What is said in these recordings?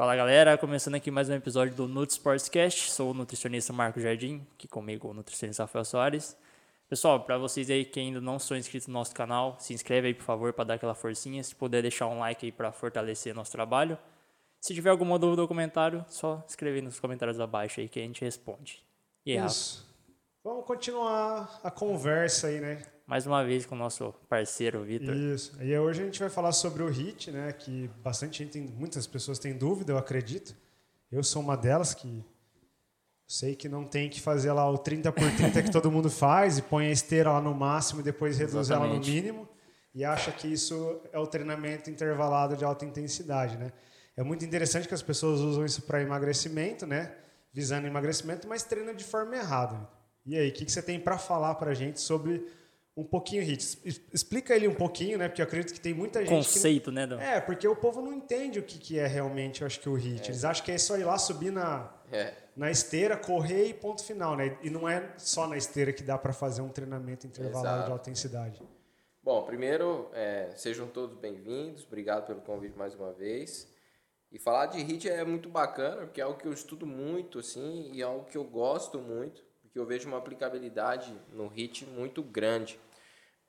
Fala galera, começando aqui mais um episódio do Nut Sportscast. Sou o nutricionista Marco Jardim, aqui comigo o nutricionista Rafael Soares. Pessoal, para vocês aí que ainda não são inscritos no nosso canal, se inscreve aí por favor para dar aquela forcinha. Se puder deixar um like aí para fortalecer nosso trabalho. Se tiver alguma dúvida ou comentário, só escrever nos comentários abaixo aí que a gente responde. E aí, Isso. Vamos continuar a conversa aí, né? Mais uma vez com o nosso parceiro Vitor. Isso. E hoje a gente vai falar sobre o HIT, né? Que bastante gente tem, muitas pessoas têm dúvida, eu acredito. Eu sou uma delas que sei que não tem que fazer lá o 30 por 30 que todo mundo faz e põe a esteira lá no máximo e depois reduz ela no mínimo e acha que isso é o treinamento intervalado de alta intensidade, né? É muito interessante que as pessoas usam isso para emagrecimento, né? Visando emagrecimento, mas treinam de forma errada. E aí, o que, que você tem para falar para a gente sobre um pouquinho HIT? Explica ele um pouquinho, né? Porque eu acredito que tem muita gente que Conceito, né? Do... é, porque o povo não entende o que, que é realmente, eu acho que o hit. Eles acham que é só ir lá subir na, É. na esteira, correr e ponto final, né? E não é só na esteira que dá para fazer um treinamento intervalado de alta intensidade. Bom, primeiro, é, sejam todos bem-vindos. Obrigado pelo convite mais uma vez. E falar de HIIT é muito bacana, porque é algo que eu estudo muito, assim, e é algo que eu gosto muito, porque eu vejo uma aplicabilidade no HIIT muito grande,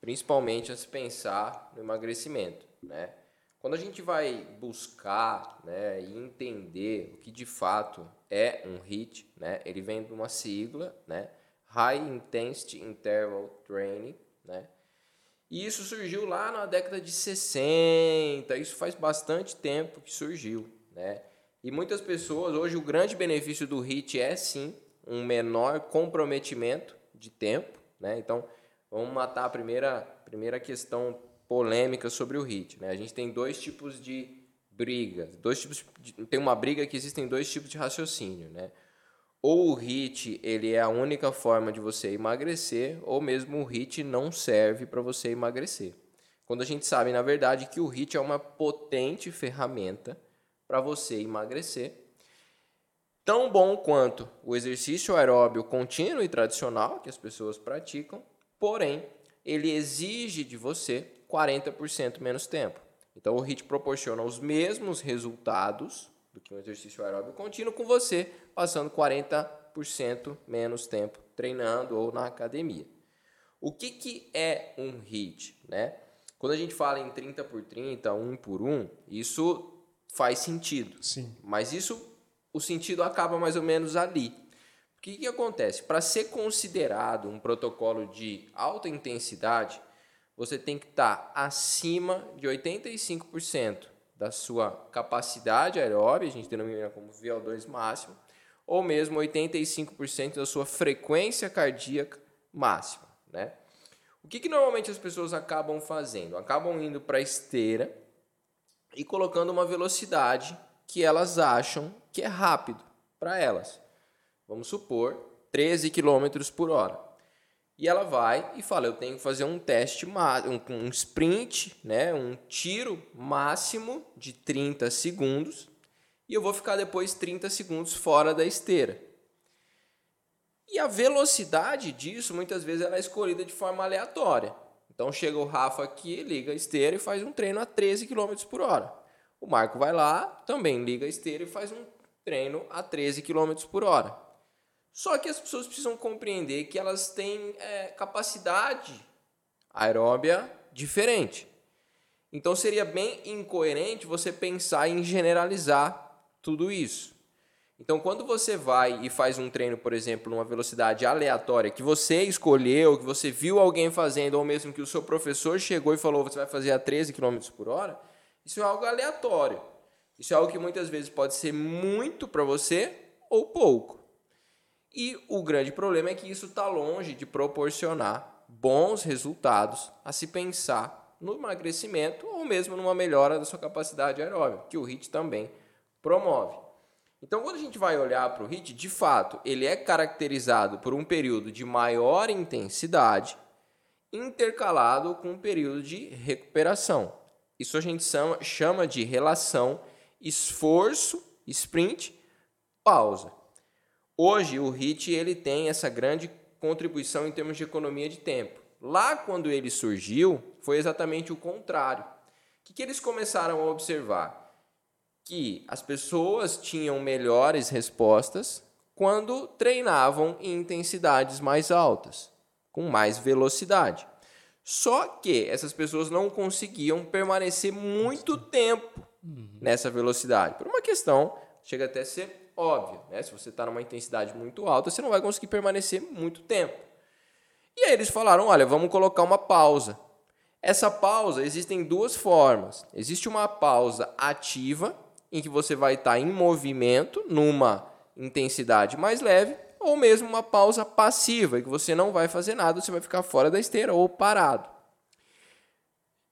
principalmente a se pensar no emagrecimento, né? Quando a gente vai buscar, né, e entender o que de fato é um HIIT, né? Ele vem de uma sigla, né? High Intensity Interval Training, né? E isso surgiu lá na década de 60, isso faz bastante tempo que surgiu, né? E muitas pessoas, hoje o grande benefício do HIIT é sim um menor comprometimento de tempo, né? Então, vamos matar a primeira, primeira questão polêmica sobre o HIIT, né? A gente tem dois tipos de brigas, dois tipos de, tem uma briga que existem dois tipos de raciocínio, né? ou o HIIT ele é a única forma de você emagrecer, ou mesmo o HIIT não serve para você emagrecer. Quando a gente sabe, na verdade, que o HIIT é uma potente ferramenta para você emagrecer, tão bom quanto o exercício aeróbio contínuo e tradicional que as pessoas praticam, porém, ele exige de você 40% menos tempo. Então, o HIIT proporciona os mesmos resultados do que um exercício aeróbio contínuo com você passando 40% menos tempo treinando ou na academia. O que, que é um HIIT? Né? Quando a gente fala em 30 por 30, 1 por 1, isso faz sentido. Sim. Mas isso, o sentido acaba mais ou menos ali. O que, que acontece? Para ser considerado um protocolo de alta intensidade, você tem que estar acima de 85% da sua capacidade aeróbica, a gente denomina como VO2 máximo, ou mesmo 85% da sua frequência cardíaca máxima. Né? O que, que normalmente as pessoas acabam fazendo? Acabam indo para a esteira e colocando uma velocidade que elas acham que é rápido para elas. Vamos supor 13 km por hora. E ela vai e fala: Eu tenho que fazer um teste, um, um sprint, né, um tiro máximo de 30 segundos, e eu vou ficar depois 30 segundos fora da esteira. E a velocidade disso, muitas vezes, ela é escolhida de forma aleatória. Então chega o Rafa aqui, liga a esteira e faz um treino a 13 km por hora. O Marco vai lá, também liga a esteira e faz um treino a 13 km por hora. Só que as pessoas precisam compreender que elas têm é, capacidade aeróbia diferente. Então seria bem incoerente você pensar em generalizar tudo isso. Então, quando você vai e faz um treino, por exemplo, numa velocidade aleatória que você escolheu, que você viu alguém fazendo, ou mesmo que o seu professor chegou e falou você vai fazer a 13 km por hora, isso é algo aleatório. Isso é algo que muitas vezes pode ser muito para você ou pouco. E o grande problema é que isso está longe de proporcionar bons resultados a se pensar no emagrecimento ou mesmo numa melhora da sua capacidade aeróbica, que o HIIT também promove. Então, quando a gente vai olhar para o HIIT, de fato, ele é caracterizado por um período de maior intensidade intercalado com um período de recuperação. Isso a gente chama, de relação esforço, sprint, pausa. Hoje o HIIT ele tem essa grande contribuição em termos de economia de tempo. Lá quando ele surgiu, foi exatamente o contrário. O que, que eles começaram a observar? que as pessoas tinham melhores respostas quando treinavam em intensidades mais altas, com mais velocidade. Só que essas pessoas não conseguiam permanecer muito tempo nessa velocidade, por uma questão, chega até a ser óbvia. Né? Se você está numa intensidade muito alta, você não vai conseguir permanecer muito tempo. E aí eles falaram: olha, vamos colocar uma pausa. Essa pausa existem duas formas. Existe uma pausa ativa, em que você vai estar em movimento, numa intensidade mais leve, ou mesmo uma pausa passiva, que você não vai fazer nada, você vai ficar fora da esteira ou parado.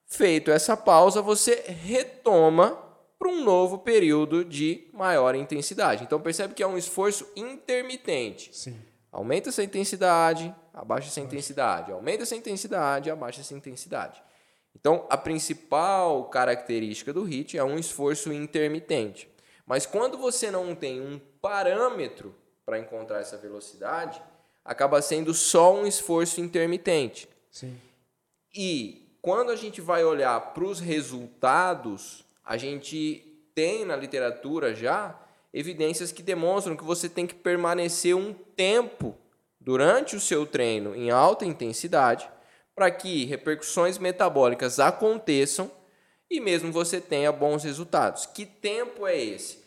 Feito essa pausa, você retoma para um novo período de maior intensidade. Então percebe que é um esforço intermitente. Sim. Aumenta essa intensidade, abaixa essa intensidade, aumenta essa intensidade, abaixa essa intensidade. Então, a principal característica do HIIT é um esforço intermitente. Mas quando você não tem um parâmetro para encontrar essa velocidade, acaba sendo só um esforço intermitente. Sim. E quando a gente vai olhar para os resultados, a gente tem na literatura já evidências que demonstram que você tem que permanecer um tempo durante o seu treino em alta intensidade para que repercussões metabólicas aconteçam e mesmo você tenha bons resultados. Que tempo é esse?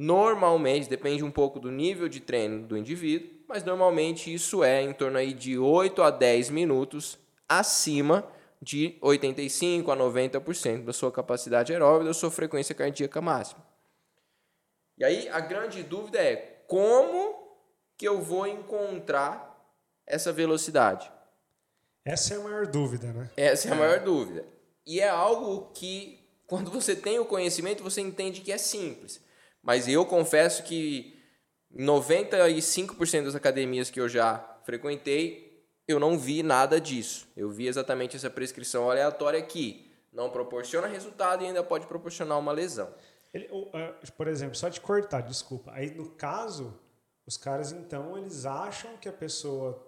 Normalmente, depende um pouco do nível de treino do indivíduo, mas normalmente isso é em torno aí de 8 a 10 minutos acima de 85 a 90% da sua capacidade aeróbica, da sua frequência cardíaca máxima. E aí a grande dúvida é como que eu vou encontrar essa velocidade? Essa é a maior dúvida, né? Essa é a maior dúvida. E é algo que, quando você tem o conhecimento, você entende que é simples. Mas eu confesso que 95% das academias que eu já frequentei, eu não vi nada disso. Eu vi exatamente essa prescrição aleatória que não proporciona resultado e ainda pode proporcionar uma lesão. Ele, ah, por exemplo, só te cortar, desculpa. Aí no caso, os caras então eles acham que a pessoa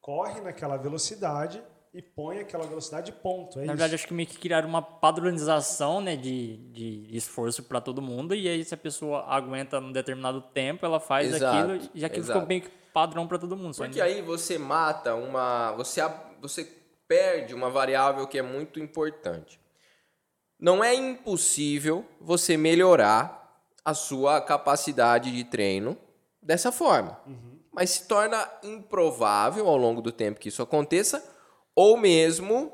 corre naquela velocidade e põe aquela velocidade ponto. É Na isso. verdade, acho que meio que criaram uma padronização né, de, de esforço para todo mundo, e aí se a pessoa aguenta um determinado tempo, ela faz Exato, aquilo, e aquilo exato. ficou bem que padrão para todo mundo. só Porque aí você mata uma. Você, a- você perde uma variável que é muito importante. Não é impossível você melhorar a sua capacidade de treino dessa forma. Mas se torna improvável ao longo do tempo que isso aconteça, ou mesmo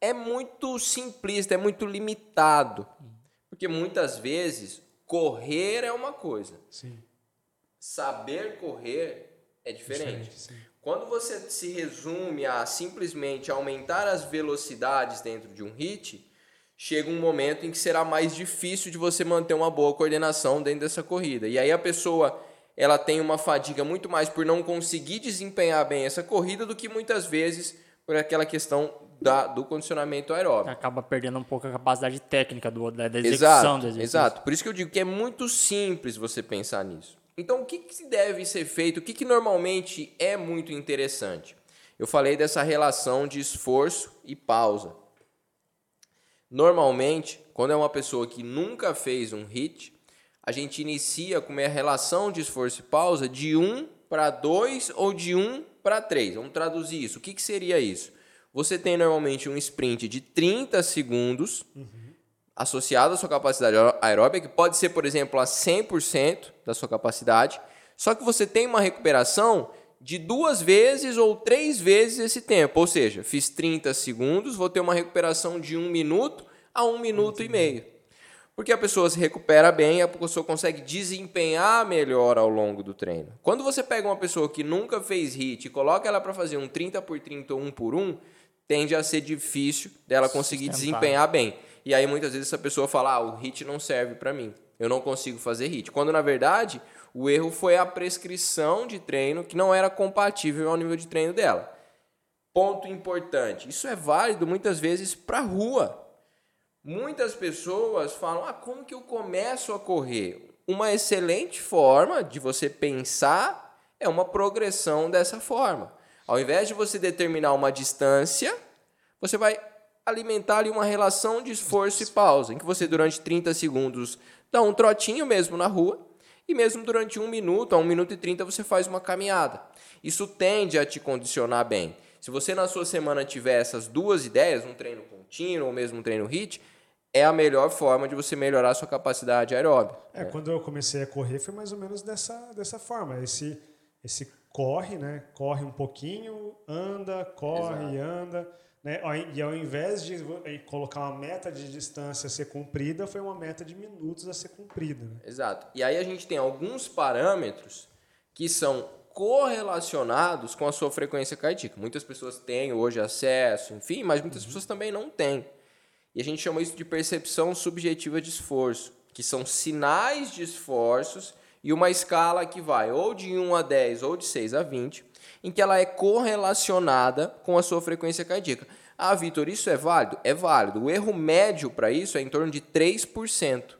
é muito simplista, é muito limitado. Porque muitas vezes correr é uma coisa, Sim. saber correr é diferente. Diferente. Quando você se resume a simplesmente aumentar as velocidades dentro de um hit, chega um momento em que será mais difícil de você manter uma boa coordenação dentro dessa corrida. E aí a pessoa ela tem uma fadiga muito mais por não conseguir desempenhar bem essa corrida do que muitas vezes por aquela questão da, do condicionamento aeróbico. Acaba perdendo um pouco a capacidade técnica do, da, da execução Exato, do exercício. exato. Por isso que eu digo que é muito simples você pensar nisso. Então, o que, que deve ser feito? O que, que normalmente é muito interessante? Eu falei dessa relação de esforço e pausa. Normalmente, quando é uma pessoa que nunca fez um HIT, a gente inicia com uma relação de esforço e pausa de 1 para 2 ou de 1 para 3. Vamos traduzir isso. O que, que seria isso? Você tem normalmente um sprint de 30 segundos associado à sua capacidade aeró- aeróbica, que pode ser, por exemplo, a 100% da sua capacidade, só que você tem uma recuperação de duas vezes ou três vezes esse tempo. Ou seja, fiz 30 segundos, vou ter uma recuperação de um minuto a um minuto e meio. Porque a pessoa se recupera bem, a pessoa consegue desempenhar melhor ao longo do treino. Quando você pega uma pessoa que nunca fez HIIT e coloca ela para fazer um 30 por 30 ou 1 por 1, tende a ser difícil dela conseguir Sustentar. desempenhar bem. E aí muitas vezes essa pessoa fala: "Ah, o HIIT não serve para mim. Eu não consigo fazer HIIT". Quando na verdade, o erro foi a prescrição de treino que não era compatível ao nível de treino dela. Ponto importante. Isso é válido muitas vezes para rua. Muitas pessoas falam: ah, como que eu começo a correr? Uma excelente forma de você pensar é uma progressão dessa forma. Ao invés de você determinar uma distância, você vai alimentar ali uma relação de esforço e pausa, em que você durante 30 segundos dá um trotinho mesmo na rua e mesmo durante um minuto, a um minuto e trinta, você faz uma caminhada. Isso tende a te condicionar bem. Se você na sua semana tiver essas duas ideias, um treino contínuo ou mesmo um treino HIIT, é a melhor forma de você melhorar a sua capacidade aeróbica. É, né? quando eu comecei a correr foi mais ou menos dessa, dessa forma. Esse, esse corre, né? Corre um pouquinho, anda, corre, Exato. anda. Né? E ao invés de colocar uma meta de distância a ser cumprida, foi uma meta de minutos a ser cumprida. Né? Exato. E aí a gente tem alguns parâmetros que são correlacionados com a sua frequência cardíaca. Muitas pessoas têm hoje acesso, enfim, mas muitas pessoas também não têm. E a gente chama isso de percepção subjetiva de esforço, que são sinais de esforços e uma escala que vai ou de 1 a 10 ou de 6 a 20, em que ela é correlacionada com a sua frequência cardíaca. Ah, Vitor, isso é válido? É válido. O erro médio para isso é em torno de 3%.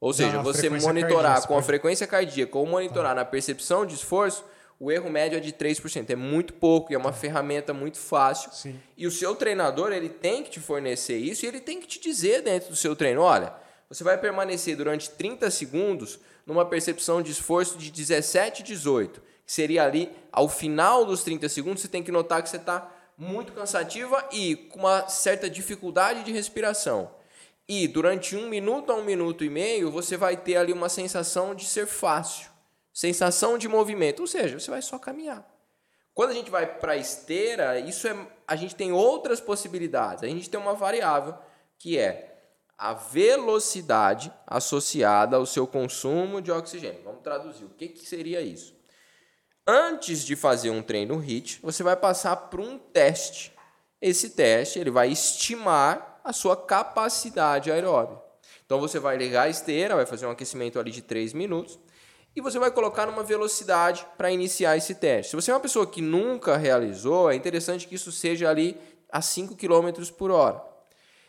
Ou seja, Da você monitorar cardíaca, com a frequência cardíaca ou monitorar na percepção de esforço, o erro médio é de 3%. É muito pouco e é uma ferramenta muito fácil. Sim. E o seu treinador, ele tem que te fornecer isso e ele tem que te dizer dentro do seu treino, olha, você vai permanecer durante 30 segundos numa percepção de esforço de 17, 18, que seria ali, ao final dos 30 segundos, você tem que notar que você está muito cansativa e com uma certa dificuldade de respiração. E durante um minuto a um minuto e meio, você vai ter ali uma sensação de ser fácil, sensação de movimento, ou seja, você vai só caminhar. Quando a gente vai para a esteira, isso é, a gente tem outras possibilidades. A gente tem uma variável que é a velocidade associada ao seu consumo de oxigênio. Vamos traduzir. O que, que seria isso? Antes de fazer um treino HIIT, você vai passar por um teste. Esse teste ele vai estimar a sua capacidade aeróbica. Então você vai ligar a esteira, vai fazer um aquecimento ali de 3 minutos e você vai colocar numa velocidade para iniciar esse teste. Se você é uma pessoa que nunca realizou, é interessante que isso seja ali a 5 km por hora.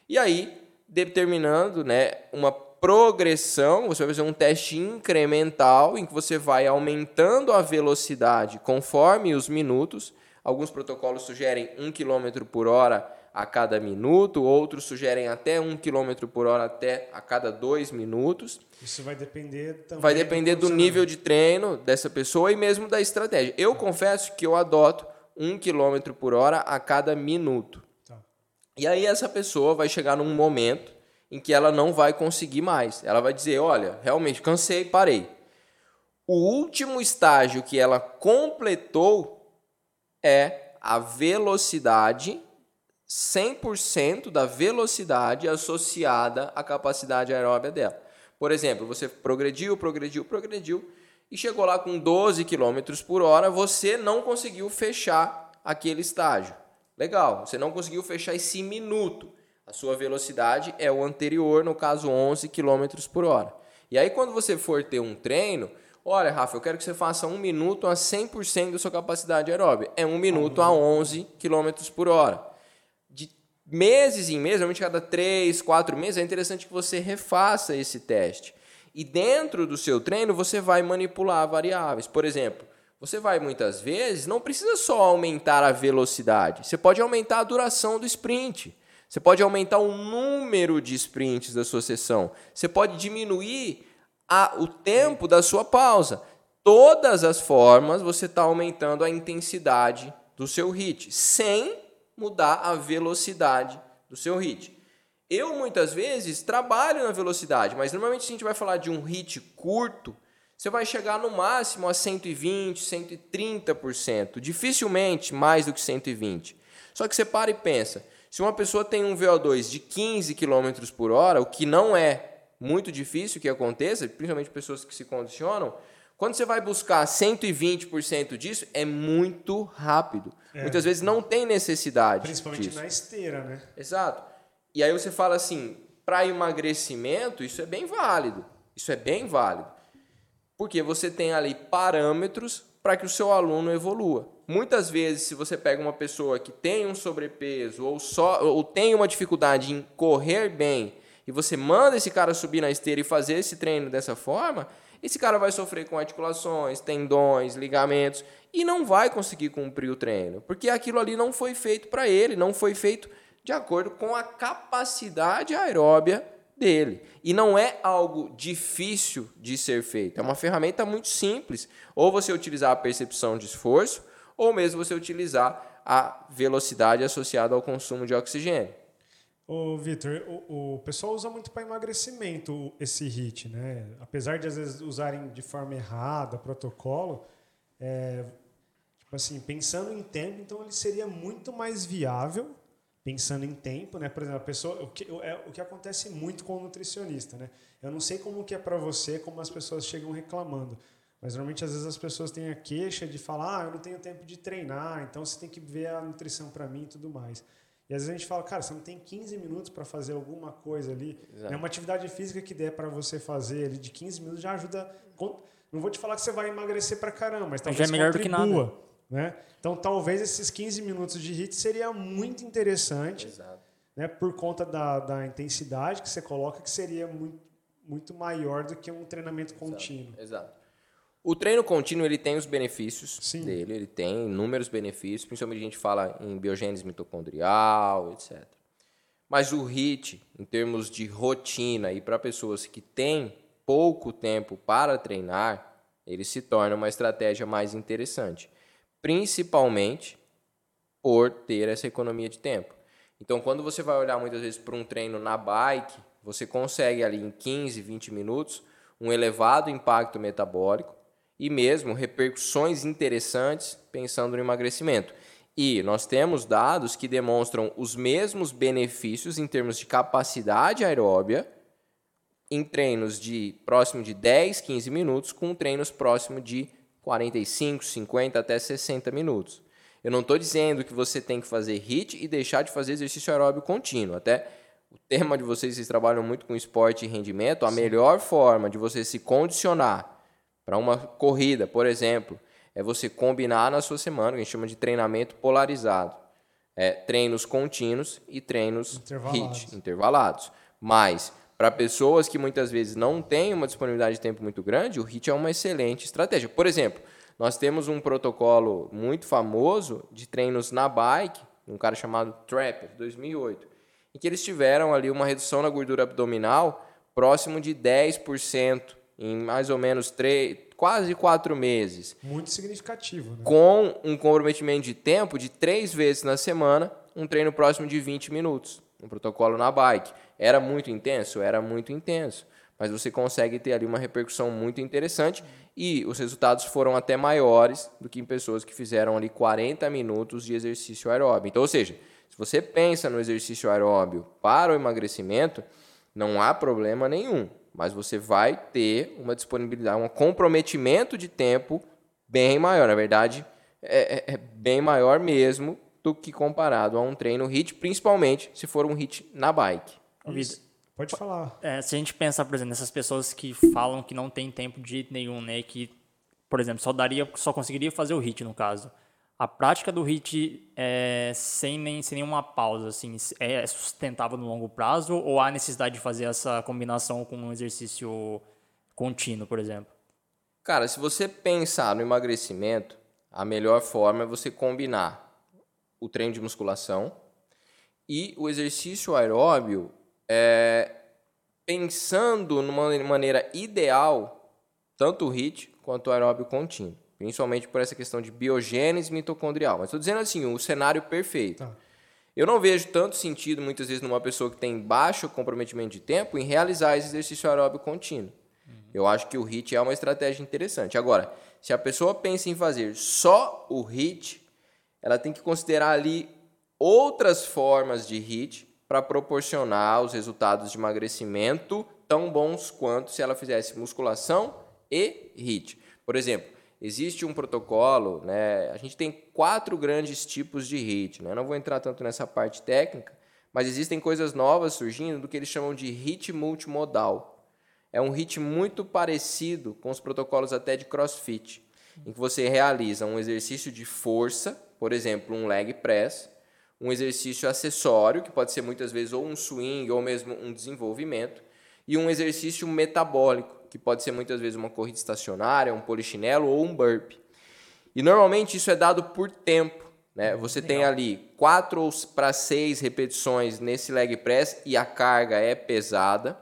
E aí, determinando né, uma progressão, você vai fazer um teste incremental em que você vai aumentando a velocidade conforme os minutos. Alguns protocolos sugerem 1 km por hora a cada minuto, outros sugerem até 1 km por hora até a cada 2 minutos. Isso vai depender também. Vai depender do nível de treino dessa pessoa e mesmo da estratégia. Eu confesso que eu adoto 1 km por hora a cada minuto. Tá. E aí essa pessoa vai chegar num momento em que ela não vai conseguir mais. Ela vai dizer, olha, realmente cansei, parei. O último estágio que ela completou é a velocidade 100% da velocidade associada à capacidade aeróbica dela. Por exemplo, você progrediu, progrediu, progrediu e chegou lá com 12 km por hora, você não conseguiu fechar aquele estágio. Legal, você não conseguiu fechar esse minuto. A sua velocidade é o anterior, no caso 11 km por hora. E aí quando você for ter um treino, olha Rafa, eu quero que você faça um minuto a 100% da sua capacidade aeróbica. É um minuto a 11 km por hora meses em meses, realmente cada três, quatro meses, é interessante que você refaça esse teste. E dentro do seu treino, você vai manipular variáveis. Por exemplo, você vai muitas vezes, não precisa só aumentar a velocidade, você pode aumentar a duração do sprint. Você pode aumentar o número de sprints da sua sessão. Você pode diminuir a, o tempo da sua pausa. Todas as formas você está aumentando a intensidade do seu hit, sem mudar a velocidade do seu hit. Eu muitas vezes trabalho na velocidade, mas normalmente se a gente vai falar de um hit curto, você vai chegar no máximo a 120, 130%, dificilmente mais do que 120. Só que você para e pensa, se uma pessoa tem um VO2 de 15 km por hora, o que não é muito difícil que aconteça, principalmente pessoas que se condicionam, quando você vai buscar 120% disso, é muito rápido. É. Muitas vezes não tem necessidade Principalmente disso. na esteira, né? Exato. E aí você fala assim, para emagrecimento, isso é bem válido. Isso é bem válido. Porque você tem ali parâmetros para que o seu aluno evolua. Muitas vezes, se você pega uma pessoa que tem um sobrepeso ou, só, ou tem uma dificuldade em correr bem e você manda esse cara subir na esteira e fazer esse treino dessa forma, esse cara vai sofrer com articulações, tendões, ligamentos e não vai conseguir cumprir o treino, porque aquilo ali não foi feito para ele, não foi feito de acordo com a capacidade aeróbia dele. E não é algo difícil de ser feito, é uma ferramenta muito simples. Ou você utilizar a percepção de esforço, ou mesmo você utilizar a velocidade associada ao consumo de oxigênio. Ô, Vitor, o, o, pessoal usa muito para emagrecimento esse HIT, né? Apesar de às vezes usarem de forma errada, protocolo, é, tipo assim, pensando em tempo, então ele seria muito mais viável pensando em tempo, né? Por exemplo, a pessoa, o que, é, o que acontece muito com o nutricionista, né? Eu não sei como que é para você, como as pessoas chegam reclamando, mas normalmente às vezes as pessoas têm a queixa de falar, ah, eu não tenho tempo de treinar, então você tem que ver a nutrição para mim e tudo mais. E às vezes a gente fala, cara, você não tem 15 minutos para fazer alguma coisa ali. É uma atividade física que der para você fazer ali de 15 minutos já ajuda. Não vou te falar que você vai emagrecer para caramba, mas talvez já é melhor contribua. Do que nada. Né? Então, talvez esses 15 minutos de HIIT seria muito interessante, Exato. né? por conta da, da intensidade que você coloca, que seria muito, muito maior do que um treinamento contínuo. Exato. Exato. O treino contínuo ele tem os benefícios Sim. dele, ele tem inúmeros benefícios, principalmente a gente fala em biogênese mitocondrial, etc. Mas o HIIT, em termos de rotina e para pessoas que têm pouco tempo para treinar, ele se torna uma estratégia mais interessante principalmente por ter essa economia de tempo. Então, quando você vai olhar muitas vezes para um treino na bike, você consegue ali em 15, 20 minutos um elevado impacto metabólico e mesmo repercussões interessantes pensando no emagrecimento. E nós temos dados que demonstram os mesmos benefícios em termos de capacidade aeróbia em treinos de próximo de 10, 15 minutos com treinos próximo de 45, 50 até 60 minutos. Eu não estou dizendo que você tem que fazer HIIT e deixar de fazer exercício aeróbio contínuo. Até o tema de vocês, vocês trabalham muito com esporte e rendimento. A Sim. melhor forma de você se condicionar para uma corrida, por exemplo, é você combinar na sua semana, que a gente chama de treinamento polarizado. É, treinos contínuos e treinos intervalados. HIIT, intervalados. Mas para pessoas que muitas vezes não têm uma disponibilidade de tempo muito grande, o HIT é uma excelente estratégia. Por exemplo, nós temos um protocolo muito famoso de treinos na bike, um cara chamado Trapper, 2008, em que eles tiveram ali uma redução na gordura abdominal próximo de 10% em mais ou menos 3, quase 4 meses. Muito significativo. Né? Com um comprometimento de tempo de 3 vezes na semana, um treino próximo de 20 minutos, um protocolo na bike. Era muito intenso? Era muito intenso. Mas você consegue ter ali uma repercussão muito interessante e os resultados foram até maiores do que em pessoas que fizeram ali 40 minutos de exercício aeróbio. Então, ou seja, se você pensa no exercício aeróbio para o emagrecimento, não há problema nenhum, mas você vai ter uma disponibilidade, um comprometimento de tempo bem maior. Na verdade, é, é, é bem maior mesmo do que comparado a um treino HIIT, principalmente se for um HIIT na bike. Isso. Pode falar. É, se a gente pensar, por exemplo, nessas pessoas que falam que não tem tempo de jeito nenhum, né? Que, por exemplo, só daria, só conseguiria fazer o hit no caso. A prática do hit é, sem, nem, sem nenhuma pausa, assim, é sustentável no longo prazo ou há necessidade de fazer essa combinação com um exercício contínuo, por exemplo? Cara, se você pensar no emagrecimento, a melhor forma é você combinar o treino de musculação e o exercício aeróbio é, pensando numa maneira ideal, tanto o HIIT quanto o aeróbio contínuo, principalmente por essa questão de biogênese mitocondrial. Mas estou dizendo assim, o cenário perfeito. Tá. Eu não vejo tanto sentido, muitas vezes, numa pessoa que tem baixo comprometimento de tempo, em realizar esse exercício aeróbio contínuo. Uhum. Eu acho que o HIIT é uma estratégia interessante. Agora, se a pessoa pensa em fazer só o HIIT, ela tem que considerar ali outras formas de HIIT para proporcionar os resultados de emagrecimento tão bons quanto se ela fizesse musculação e HIIT. Por exemplo, existe um protocolo, né? A gente tem quatro grandes tipos de HIIT, né? Eu não vou entrar tanto nessa parte técnica, mas existem coisas novas surgindo do que eles chamam de HIIT multimodal. É um HIIT muito parecido com os protocolos até de CrossFit, em que você realiza um exercício de força, por exemplo, um leg press, um exercício acessório, que pode ser muitas vezes ou um swing ou mesmo um desenvolvimento, e um exercício metabólico, que pode ser muitas vezes uma corrida estacionária, um polichinelo ou um burpee. E normalmente isso é dado por tempo. Né? Você tem ali 4 para 6 repetições nesse leg press e a carga é pesada.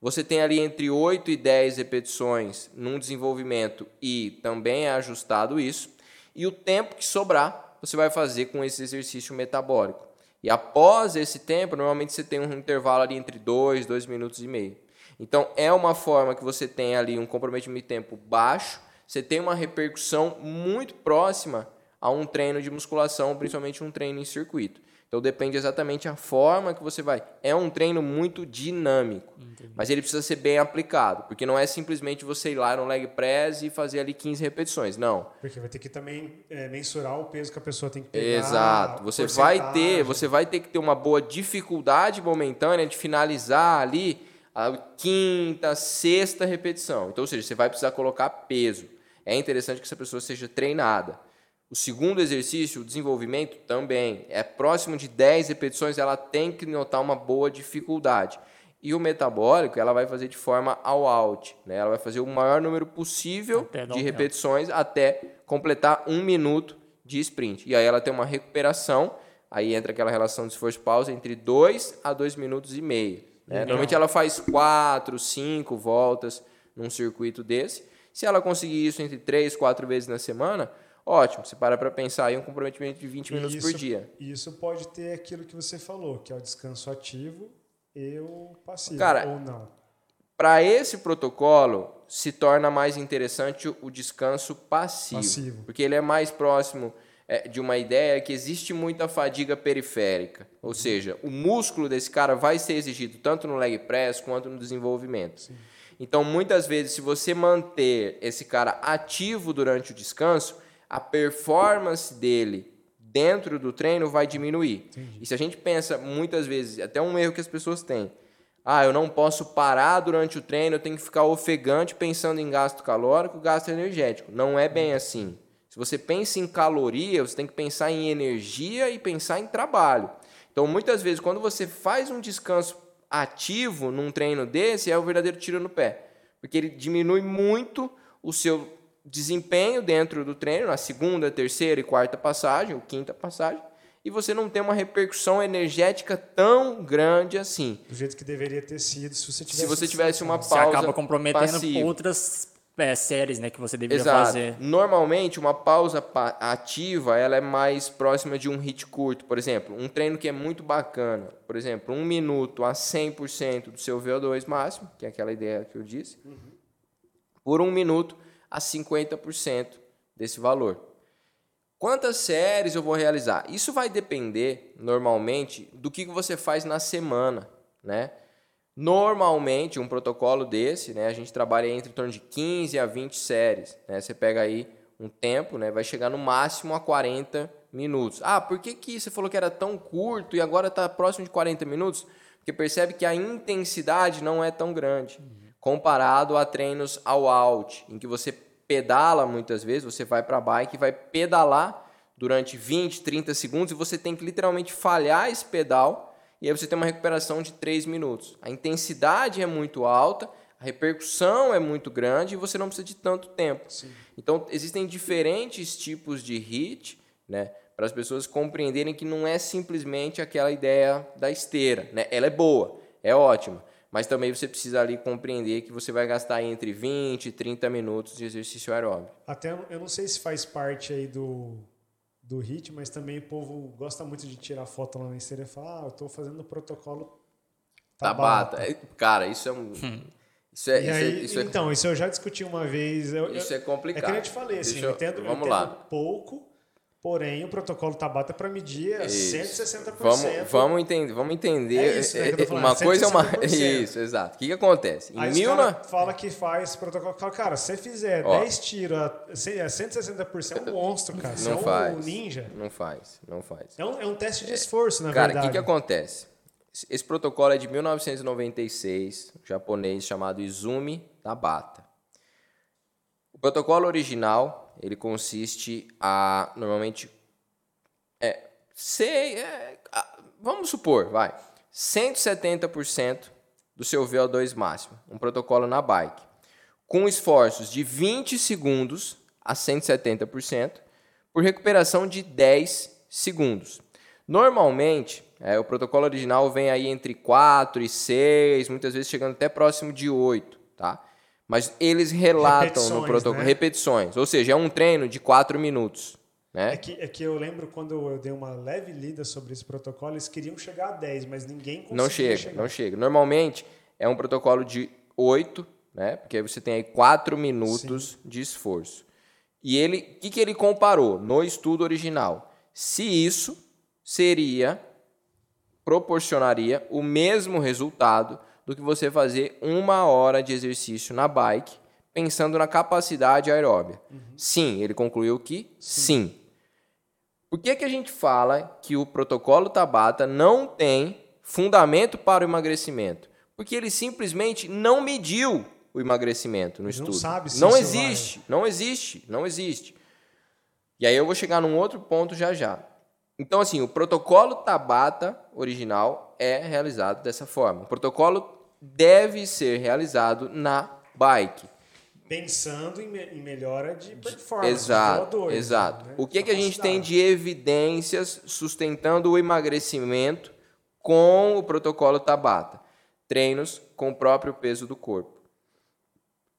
Você tem ali entre 8 e 10 repetições num desenvolvimento e também é ajustado isso. E o tempo que sobrar, você vai fazer com esse exercício metabólico. E após esse tempo, normalmente você tem um intervalo ali entre 2, 2 minutos e meio. Então é uma forma que você tem ali um comprometimento de tempo baixo, você tem uma repercussão muito próxima a um treino de musculação, principalmente um treino em circuito. Então depende exatamente a forma que você vai. É um treino muito dinâmico, Entendi. mas ele precisa ser bem aplicado, porque não é simplesmente você ir lá no leg press e fazer ali 15 repetições, não. Porque vai ter que também é, mensurar o peso que a pessoa tem que pegar. Exato. Você vai ter, você vai ter que ter uma boa dificuldade momentânea de finalizar ali a quinta, sexta repetição. Então, ou seja, você vai precisar colocar peso. É interessante que essa pessoa seja treinada. O segundo exercício, o desenvolvimento, também é próximo de 10 repetições, ela tem que notar uma boa dificuldade. E o metabólico, ela vai fazer de forma all out, né? Ela vai fazer o maior número possível de repetições tempo. até completar um minuto de sprint. E aí ela tem uma recuperação, aí entra aquela relação de esforço-pausa entre 2 a 2 minutos e meio. Né? Normalmente ela faz 4, 5 voltas num circuito desse. Se ela conseguir isso entre 3, 4 vezes na semana, Ótimo, você para para pensar aí um comprometimento de 20 minutos isso, por dia. Isso pode ter aquilo que você falou, que é o descanso ativo e o passivo, Cara, ou não. Para esse protocolo, se torna mais interessante o descanso passivo, passivo. porque ele é mais próximo é, de uma ideia que existe muita fadiga periférica, ou uhum. seja, o músculo desse cara vai ser exigido tanto no leg press quanto no desenvolvimento. Sim. Então, muitas vezes, se você manter esse cara ativo durante o descanso, a performance dele dentro do treino vai diminuir. Entendi. E se a gente pensa muitas vezes, até um erro que as pessoas têm, ah, eu não posso parar durante o treino, eu tenho que ficar ofegante pensando em gasto calórico, gasto energético. Não é bem assim. Se você pensa em caloria, você tem que pensar em energia e pensar em trabalho. Então, muitas vezes, quando você faz um descanso ativo num treino desse, é o verdadeiro tiro no pé. Porque ele diminui muito o seu desempenho dentro do treino, na segunda, terceira e quarta passagem, ou quinta passagem, e você não tem uma repercussão energética tão grande assim. Do jeito que deveria ter sido se você tivesse, se você tivesse uma pausa. Você acaba comprometendo passiva. outras é, séries né, que você deveria Exato. fazer. Normalmente, uma pausa ativa ela é mais próxima de um hit curto. Por exemplo, um treino que é muito bacana. Por exemplo, um minuto a 100% do seu VO2 máximo, que é aquela ideia que eu disse. Uhum. Por um minuto, a 50% desse valor. Quantas séries eu vou realizar? Isso vai depender, normalmente, do que você faz na semana, né? Normalmente, um protocolo desse, né, a gente trabalha entre em torno de 15 a 20 séries. Né? Você pega aí um tempo, né, vai chegar no máximo a 40 minutos. Ah, por que, que você falou que era tão curto e agora está próximo de 40 minutos? Porque percebe que a intensidade não é tão grande. Comparado a treinos ao out, em que você pedala muitas vezes, você vai para a bike e vai pedalar durante 20, 30 segundos e você tem que literalmente falhar esse pedal e aí você tem uma recuperação de 3 minutos. A intensidade é muito alta, a repercussão é muito grande e você não precisa de tanto tempo. Sim. Então, existem diferentes tipos de HIT, né? Para as pessoas compreenderem que não é simplesmente aquela ideia da esteira, né? Ela é boa, é ótima, mas também você precisa ali compreender que você vai gastar entre 20 e 30 minutos de exercício aeróbico. Até eu não sei se faz parte aí do, do HIT, mas também o povo gosta muito de tirar foto lá na esteira e falar, ah, eu estou fazendo o protocolo Tabata. Tabata. É, cara, isso é um... Hum. Isso é, isso, aí, é, isso é então, isso eu já discuti uma vez. Eu, isso é complicado. É que eu te falei, assim, eu, eu entendo, vamos eu entendo lá. pouco, Porém, o protocolo Tabata é para medir isso. 160%. Vamos, vamos entender, vamos entender. É isso, né, uma coisa é uma. Isso, exato. O que, que acontece? Em Aí mil na... fala que faz protocolo. Fala, cara, se você fizer Ó, 10 tiros a 160% é um monstro, cara. Você não é faz, um ninja. Não faz, não faz. É um, é um teste de esforço, na cara, verdade. Cara, o que, que acontece? Esse protocolo é de 1996, um japonês chamado Izumi Tabata. O protocolo original ele consiste a normalmente é, ser, é, vamos supor, vai, 170% do seu VO2 máximo, um protocolo na bike, com esforços de 20 segundos a 170%, por recuperação de 10 segundos. Normalmente, é, o protocolo original vem aí entre 4 e 6, muitas vezes chegando até próximo de 8, tá? Mas eles relatam no protocolo né? repetições, ou seja, é um treino de 4 minutos, né? É que, é que eu lembro quando eu dei uma leve lida sobre esse protocolo, eles queriam chegar a 10, mas ninguém conseguia Não chega, chegar. não chega. Normalmente é um protocolo de 8, né? Porque aí você tem aí 4 minutos de esforço. E ele, o que, que ele comparou no estudo original? Se isso seria, proporcionaria o mesmo resultado do que você fazer uma hora de exercício na bike, pensando na capacidade aeróbia. Sim, ele concluiu que sim. Por que, que a gente fala que o protocolo Tabata não tem fundamento para o emagrecimento? Porque ele simplesmente não mediu o emagrecimento no Ele não estudo. sabe se não isso existe, não existe, não existe. E aí eu vou chegar num outro ponto já já. Então, assim, o protocolo Tabata original é realizado dessa forma. O protocolo deve ser realizado na bike. Pensando em, me- em melhora de performance. Exato, de VO2, exato. né? O que, que a gente tem de evidências sustentando o emagrecimento com o protocolo Tabata? Treinos com o próprio peso do corpo.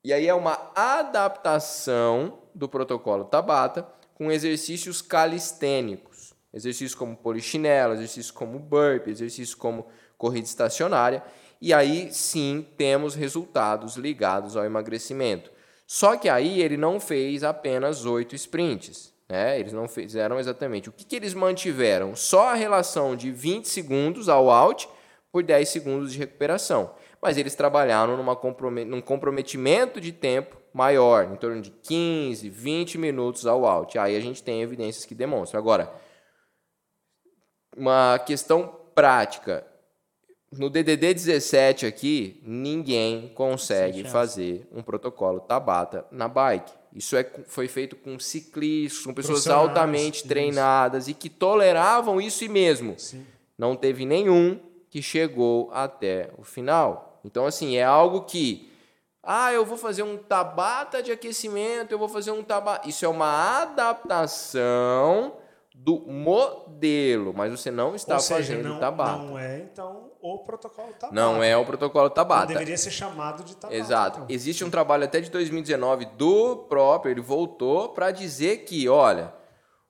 E aí é uma adaptação do protocolo Tabata com exercícios calistênicos. Exercícios como polichinelo, exercícios como burpee, exercícios como corrida estacionária. E aí sim temos resultados ligados ao emagrecimento. Só que aí ele não fez apenas oito sprints. Né? Eles não fizeram exatamente. O que, que eles mantiveram? Só a relação de 20 segundos ao out por 10 segundos de recuperação. Mas eles trabalharam numa comprome- num comprometimento de tempo maior, em torno de 15, 20 minutos ao out. Aí a gente tem evidências que demonstram. Agora, uma questão prática. No DDD 17 aqui, ninguém consegue fazer um protocolo Tabata na bike. Isso é, foi feito com ciclistas, com pessoas altamente isso. treinadas e que toleravam isso mesmo. Sim. Não teve nenhum que chegou até o final. Então, assim, é algo que. Ah, eu vou fazer um tabata de aquecimento, eu vou fazer um tabata. Isso é uma adaptação do modelo, mas você não está seja, fazendo não, tabata. não é, então, o protocolo Tabata. Não é o protocolo Tabata. deveria ser chamado de Tabata. Exato. então. Existe um trabalho até de 2019 do próprio, ele voltou para dizer que, olha,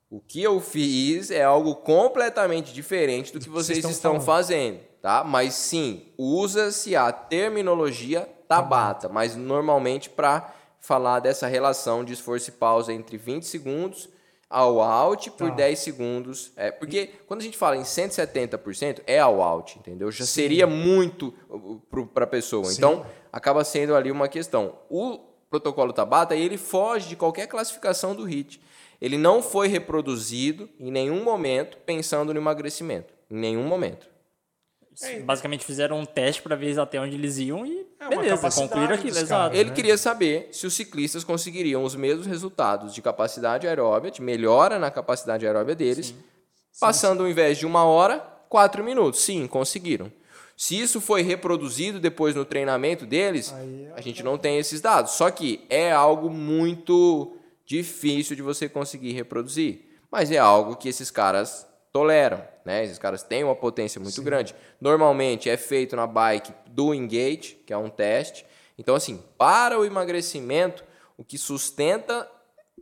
o que eu fiz é algo completamente diferente do que vocês estão estão fazendo, tá? Mas sim, usa-se a terminologia Tabata, mas normalmente para falar dessa relação de esforço e pausa entre 20 segundos ao out por Tá. 10 segundos. É, porque quando a gente fala em 170%, é ao out, entendeu? Já seria muito para a pessoa. Sim. Então, acaba sendo ali uma questão. O protocolo Tabata, ele foge de qualquer classificação do HIT. Ele não foi reproduzido em nenhum momento pensando no emagrecimento. Em nenhum momento. É, Basicamente fizeram um teste para ver até onde eles iam e É uma beleza, concluíram aquilo, exato. Ele né? queria saber se os ciclistas conseguiriam os mesmos resultados de capacidade aeróbia, de melhora na capacidade aeróbia deles, passando ao invés de uma hora, quatro minutos. Sim, conseguiram. Se isso foi reproduzido depois no treinamento deles, Aí é a gente não tem esses dados. Só que é algo muito difícil de você conseguir reproduzir. Mas é algo que esses caras toleram, né? Esses caras têm uma potência muito grande. Normalmente é feito na bike do Engage, que é um teste. Então, assim, para o emagrecimento, o que sustenta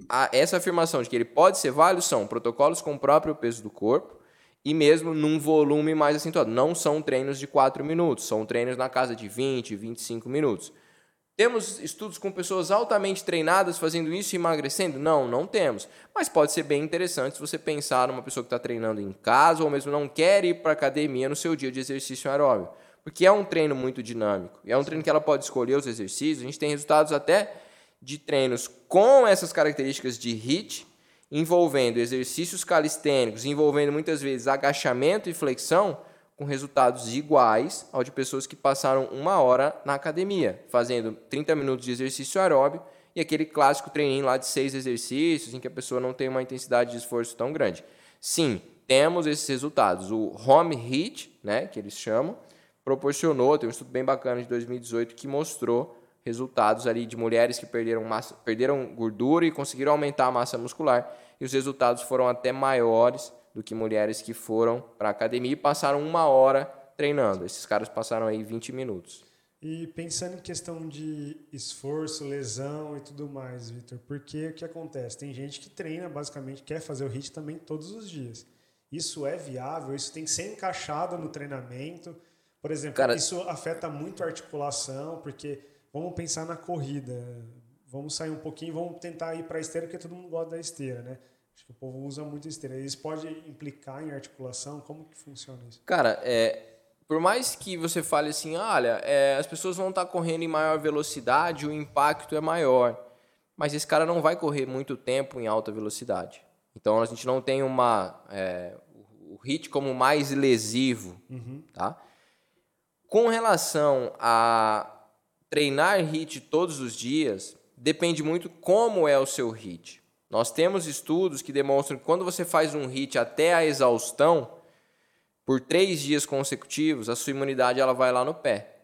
a- essa afirmação de que ele pode ser válido são protocolos com o próprio peso do corpo e mesmo num volume mais acentuado. Não são treinos de 4 minutos, são treinos na casa de 20, 25 minutos. Temos estudos com pessoas altamente treinadas fazendo isso e emagrecendo? Não, não temos. Mas pode ser bem interessante se você pensar numa pessoa que está treinando em casa ou mesmo não quer ir para academia no seu dia de exercício aeróbio. Porque é um treino muito dinâmico. É um treino que ela pode escolher os exercícios. A gente tem resultados até de treinos com essas características de HIIT, envolvendo exercícios calistênicos, envolvendo muitas vezes agachamento e flexão, com resultados iguais ao de pessoas que passaram uma hora na academia, fazendo 30 minutos de exercício aeróbio e aquele clássico treininho lá de seis exercícios, em que a pessoa não tem uma intensidade de esforço tão grande. Sim, temos esses resultados. O Home HIIT, né, que eles chamam, proporcionou, tem um estudo bem bacana de 2018 que mostrou resultados ali de mulheres que perderam, massa, perderam gordura e conseguiram aumentar a massa muscular, e os resultados foram até maiores do que mulheres que foram para a academia e passaram uma hora treinando. Esses caras passaram aí 20 minutos. E pensando em questão de esforço, lesão e tudo mais, Vitor, porque o que acontece? Tem gente que treina, basicamente, quer fazer o HIIT também todos os dias. Isso é viável? Isso tem que ser encaixado no treinamento? Por exemplo, Cara, isso afeta muito a articulação, porque vamos pensar na corrida. Vamos sair um pouquinho, vamos tentar ir para a esteira, porque todo mundo gosta da esteira, né? Acho que o povo usa muito esteira. Isso pode implicar em articulação? Como que funciona isso? Cara, é, por mais que você fale assim, olha, é, as pessoas vão estar correndo em maior velocidade, o impacto é maior. Mas esse cara não vai correr muito tempo em alta velocidade. Então a gente não tem uma é, o hit como mais lesivo, Uhum. tá? Com relação a treinar hit todos os dias, depende muito como é o seu hit. Nós temos estudos que demonstram que quando você faz um hit até a exaustão, por três dias consecutivos, a sua imunidade ela vai lá no pé.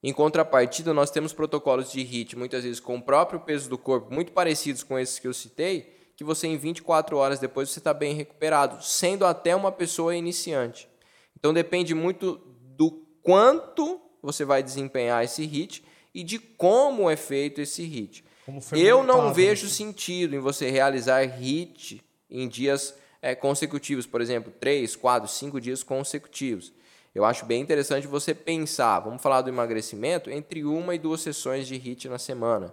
Em contrapartida, nós temos protocolos de HIIT, muitas vezes com o próprio peso do corpo, muito parecidos com esses que eu citei, que você em 24 horas depois você está bem recuperado, sendo até uma pessoa iniciante. Então depende muito do quanto você vai desempenhar esse HIIT e de como é feito esse HIIT. Eu não né? vejo sentido em você realizar HIIT em dias eh, consecutivos, por exemplo, três, quatro, cinco dias consecutivos. Eu acho bem interessante você pensar, vamos falar do emagrecimento, entre uma e duas sessões de HIIT na semana.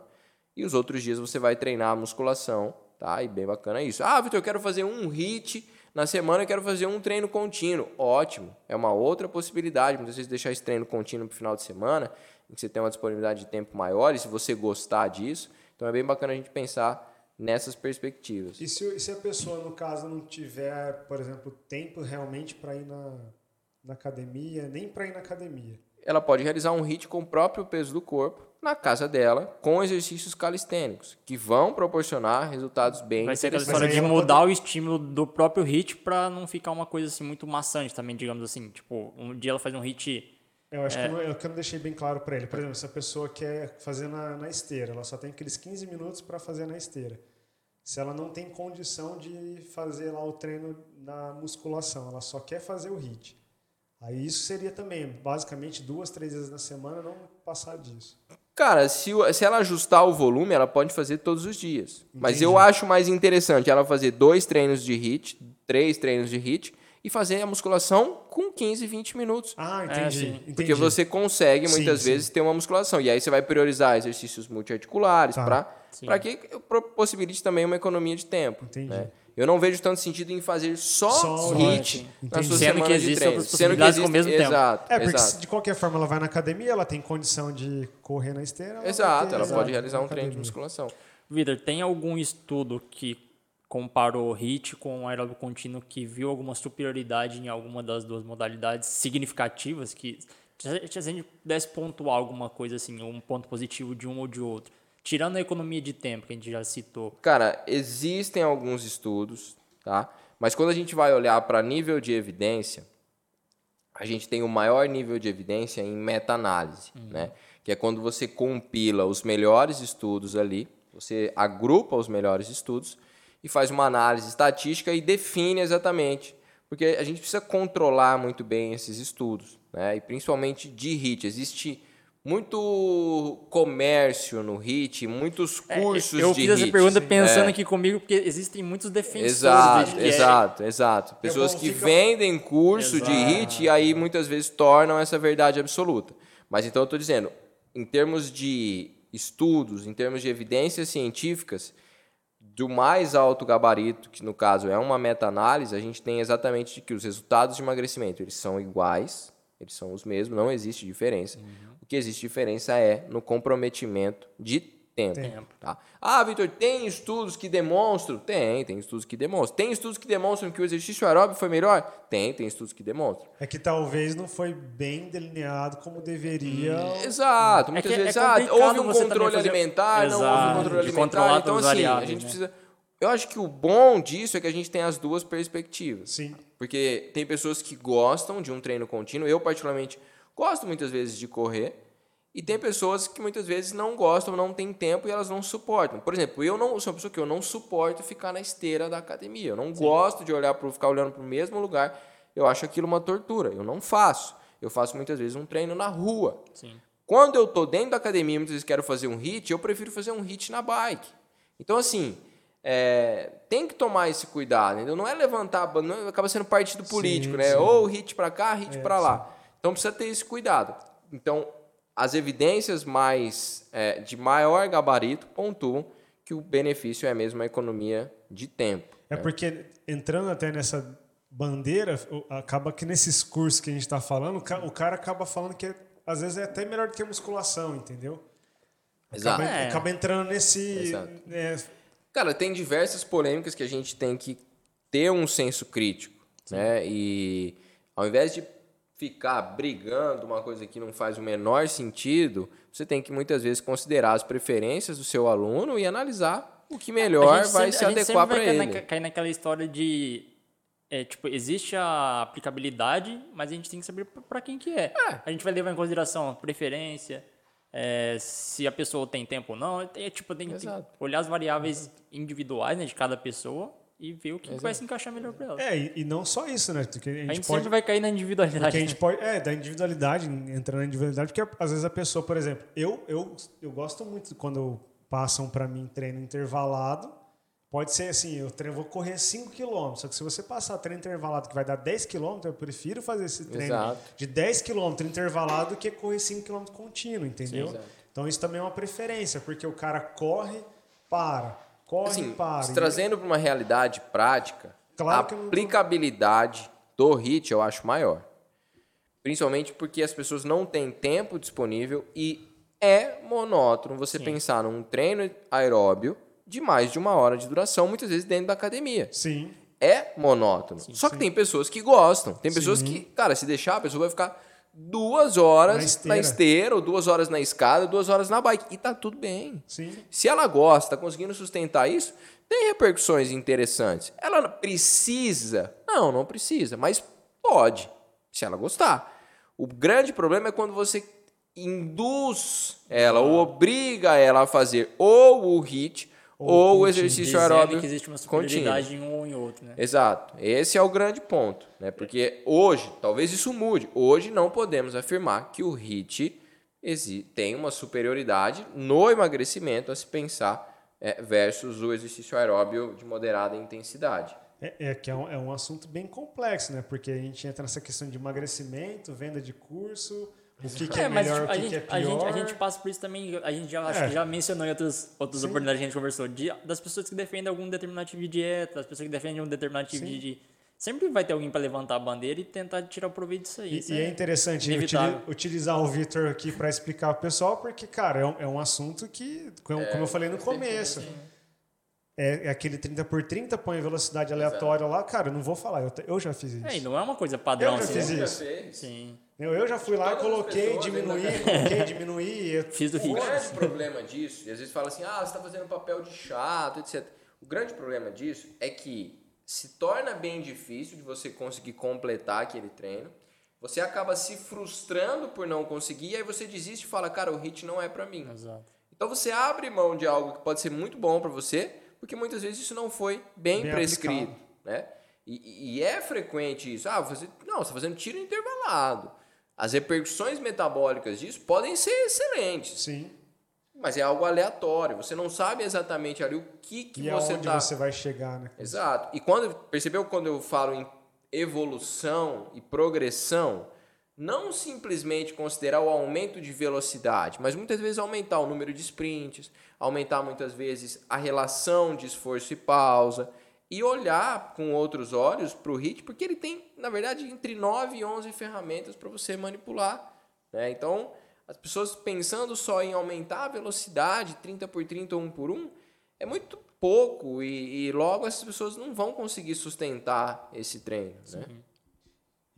E os outros dias você vai treinar a musculação, tá? E bem bacana isso. Ah, Vitor, eu quero fazer um HIIT na semana, eu quero fazer um treino contínuo. Ótimo, é uma outra possibilidade. Muitas vezes deixar esse treino contínuo para o final de semana, em que você tem uma disponibilidade de tempo maior, e se você gostar disso, então é bem bacana a gente pensar nessas perspectivas. E se, e se a pessoa, no caso, não tiver, por exemplo, tempo realmente para ir na, na academia, nem para ir na academia? Ela pode realizar um HIIT com o próprio peso do corpo na casa dela, com exercícios calistênicos, que vão proporcionar resultados bem Vai ser aquela história de mudar o estímulo do próprio hit pra não ficar uma coisa assim muito maçante também, digamos assim. Tipo, um dia ela faz um hit. Eu acho É. que, eu, que eu não deixei bem claro para ele. Por exemplo, se a pessoa quer fazer na, na esteira, ela só tem aqueles 15 minutos para fazer na esteira. Se ela não tem condição de fazer lá o treino na musculação, ela só quer fazer o HIIT. Aí isso seria também, basicamente, duas, três vezes na semana, não passar disso. Cara, se, se ela ajustar o volume, ela pode fazer todos os dias. Mas Entendi. eu acho mais interessante ela fazer dois treinos de HIIT, três treinos de HIIT, e fazer a musculação com 15, 20 minutos. Ah, É, entendi. sim. entendi. Porque você consegue Sim, muitas sim. vezes ter uma musculação. E aí você vai priorizar exercícios multiarticulares Tá. Sim. para que possibilite também uma economia de tempo. Entendi. né? Eu não vejo tanto sentido em fazer só, Só HIIT. na sua Sendo que semana de treino. Sendo que ao existe- mesmo tempo. Exato, É, porque exato. se de qualquer forma ela vai na academia, ela tem condição de correr na esteira. ela Exato, ter- ela exato, pode realizar um treino de musculação. Vitor, tem algum estudo que comparou hit com aeróbio contínuo que viu alguma superioridade em alguma das duas modalidades significativas que se a gente pudesse pontuar alguma coisa assim, um ponto positivo de um ou de outro, tirando a economia de tempo que a gente já citou. Cara, existem alguns estudos, tá? Mas quando a gente vai olhar para nível de evidência, a gente tem o maior nível de evidência em meta-análise, né? Que é quando você compila os melhores estudos ali, você agrupa os melhores estudos e faz uma análise estatística e define exatamente. Porque a gente precisa controlar muito bem esses estudos, né? E principalmente de HIT. Existe muito comércio no HIT, muitos cursos É, eu de fiz essa pergunta pensando É. aqui comigo porque existem muitos defensores Exato, de que é- exato, exato. Pessoas bom, que vendem curso de Exato. HIT e aí muitas vezes tornam essa verdade absoluta. Mas então eu estou dizendo, em termos de estudos, em termos de evidências científicas, do mais alto gabarito, que no caso é uma meta-análise, a gente tem exatamente de que os resultados de emagrecimento eles são iguais, eles são os mesmos, não existe diferença. Uhum. O que existe diferença é no comprometimento de tempo. Tempo. Tá? Ah, Vitor, tem estudos que demonstram? Tem, tem estudos que demonstram. Tem estudos que demonstram que o exercício aeróbico foi melhor? Tem, tem estudos que demonstram. É que talvez não foi bem delineado como deveria. Exato, muitas que é vezes ah, complicado houve um controle fazer- alimentar, não houve Exato, um controle de alimentar. Então, assim, as a gente né? precisa. Eu acho que o bom disso é que a gente tem as duas perspectivas. Sim. Porque tem pessoas que gostam de um treino contínuo. Eu, particularmente, gosto muitas vezes de correr. E tem pessoas que muitas vezes não gostam, não têm tempo e elas não suportam. Por exemplo, eu não sou uma pessoa que eu não suporto ficar na esteira da academia. Eu não Sim. gosto de olhar para ficar olhando para o mesmo lugar. Eu acho aquilo uma tortura. Eu não faço. Eu faço muitas vezes um treino na rua. Sim. Quando eu estou dentro da academia, muitas vezes quero fazer um hit, eu prefiro fazer um hit na bike. Então, assim, é, tem que tomar esse cuidado. Entendeu? Não é levantar, não, acaba sendo partido político, sim, né? Sim. Ou hit para cá, hit é, para lá. Então precisa ter esse cuidado. Então, as evidências mais é, de maior gabarito pontuam que o benefício é mesmo a economia de tempo. É né? porque entrando até nessa bandeira, acaba que nesses cursos que a gente está falando, o cara acaba falando que às vezes é até melhor do que a musculação, entendeu? Exato. Acaba, é. acaba entrando nesse. É... Cara, tem diversas polêmicas que a gente tem que ter um senso crítico, Sim. né? E ao invés de ficar brigando uma coisa que não faz o menor sentido, você tem que muitas vezes considerar as preferências do seu aluno e analisar o que melhor vai sempre, se adequar para ele. Na, cair naquela história de é, tipo, existe a aplicabilidade, mas a gente tem que saber para quem que é. é. A gente vai levar em consideração a preferência, é, se a pessoa tem tempo ou não. É, tipo, tem que olhar as variáveis individuais né, de cada pessoa e ver o que, que vai se encaixar melhor para ela. É, e, e, não só isso, né? Porque a gente, a gente pode, sempre vai cair na individualidade. Porque a gente né? pode, é, da individualidade, entrando na individualidade, porque às vezes a pessoa, por exemplo, eu, eu, eu gosto muito quando passam para mim treino intervalado. Pode ser assim, eu treino, vou correr 5 km, só que se você passar treino intervalado que vai dar 10 km, eu prefiro fazer esse treino Exato. de 10 km intervalado do que correr 5 km contínuo, entendeu? Sim, então isso também é uma preferência, porque o cara corre, para Corre assim. Trazendo para uma realidade prática, claro a aplicabilidade tô... do HIT eu acho maior. Principalmente porque as pessoas não têm tempo disponível e é monótono você Sim. pensar num treino aeróbio de mais de uma hora de duração, muitas vezes dentro da academia. Sim. É monótono. Sim, Só que tem pessoas que gostam. Tem pessoas que, cara, se deixar, a pessoa vai ficar duas horas na esteira. na esteira. ou duas horas na escada, duas horas na bike. E tá tudo bem. Sim. Se ela gosta, tá conseguindo sustentar isso, tem repercussões interessantes. Ela precisa? Não, não precisa, mas pode, se ela gostar. O grande problema é quando você induz ela ou obriga ela a fazer ou o HIT ou, o exercício aeróbico que existe uma superioridade em um ou em outro, né? Exato. Esse é o grande ponto, né? Porque hoje, talvez isso mude. Hoje não podemos afirmar que o HIT tem uma superioridade no emagrecimento a se pensar é, versus o exercício aeróbio de moderada intensidade. É, é que é um, é um assunto bem complexo, né? Porque a gente entra nessa questão de emagrecimento, venda de curso, o que, que é, é, melhor, o que, gente, que, é pior. A gente, a gente passa por isso também, a gente já, acho é. que já mencionou em outras, outras oportunidades que a gente conversou, de, das pessoas que defendem algum determinado tipo de dieta, das pessoas que defendem um determinado tipo Sim. de... Sempre vai ter alguém para levantar a bandeira e tentar tirar o proveito disso aí. E, e é, é, interessante utilizar o Vitor aqui para explicar para o pessoal, porque, cara, é um, é um assunto que, como, como eu falei no começo, é, é, aquele 30 por 30, põe velocidade aleatória Exato. lá, cara, eu não vou falar, eu, eu já fiz isso. É, e não é uma coisa padrão. Eu já assim, fiz né? isso. Sim. Eu, eu já fui lá, coloquei, diminuí, coloquei, diminuí. Eu... Fiz do O grande problema disso, e às vezes fala assim, ah, você está fazendo papel de chato, etc. O grande problema disso é que se torna bem difícil de você conseguir completar aquele treino. Você acaba se frustrando por não conseguir, e aí você desiste e fala, cara, o hit não é para mim. Exato. Então você abre mão de algo que pode ser muito bom para você, porque muitas vezes isso não foi bem, bem prescrito, né? E, e, é frequente isso. Ah, você, não, você está fazendo tiro intervalado. As repercussões metabólicas disso podem ser excelentes. Sim. Mas é algo aleatório. Você não sabe exatamente ali o que, que e você está. você vai chegar, né? Exato. E quando percebeu quando eu falo em evolução e progressão, não simplesmente considerar o aumento de velocidade, mas muitas vezes aumentar o número de sprints, aumentar muitas vezes a relação de esforço e pausa e olhar com outros olhos para o HIT, porque ele tem, na verdade, entre 9 e 11 ferramentas para você manipular. Né? Então, as pessoas pensando só em aumentar a velocidade 30 por 30 ou 1 por 1 é muito pouco e, e logo essas pessoas não vão conseguir sustentar esse treino. Né?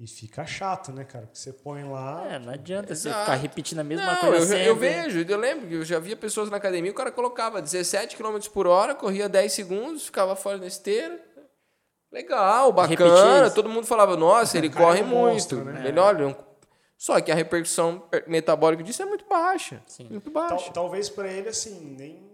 E fica chato, né, cara? Porque você põe lá. É, não adianta Exato. você ficar repetindo a mesma não, coisa eu, sempre. Eu vejo, eu lembro que eu já via pessoas na academia, o cara colocava 17 km por hora, corria 10 segundos, ficava fora da esteira. Legal, bacana. Todo mundo falava, nossa, ele corre é um muito. Monstro, né? Ele, olha, Só que a repercussão metabólica disso é muito baixa. Sim. Muito Tal- baixa. talvez para ele, assim, nem.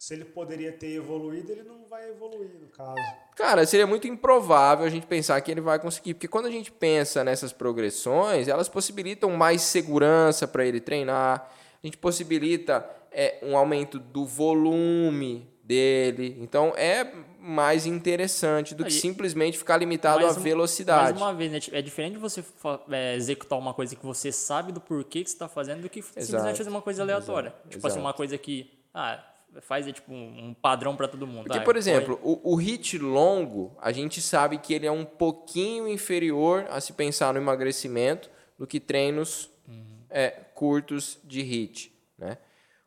Se ele poderia ter evoluído, ele não vai evoluir, no caso. Cara, seria muito improvável a gente pensar que ele vai conseguir, porque quando a gente pensa nessas progressões, elas possibilitam mais segurança para ele treinar, a gente possibilita é, um aumento do volume dele, então é mais interessante do que simplesmente ficar limitado à um- velocidade. Mais uma vez, né? tipo, É diferente de você é, executar uma coisa que você sabe do porquê que você está fazendo do que simplesmente fazer uma coisa aleatória. Tipo assim, exato. uma coisa que ah, faz é, tipo, um padrão para todo mundo. Porque, Ah, por exemplo, o, o hit longo, a gente sabe que ele é um pouquinho inferior a se pensar no emagrecimento do que treinos é, curtos de hit. Né?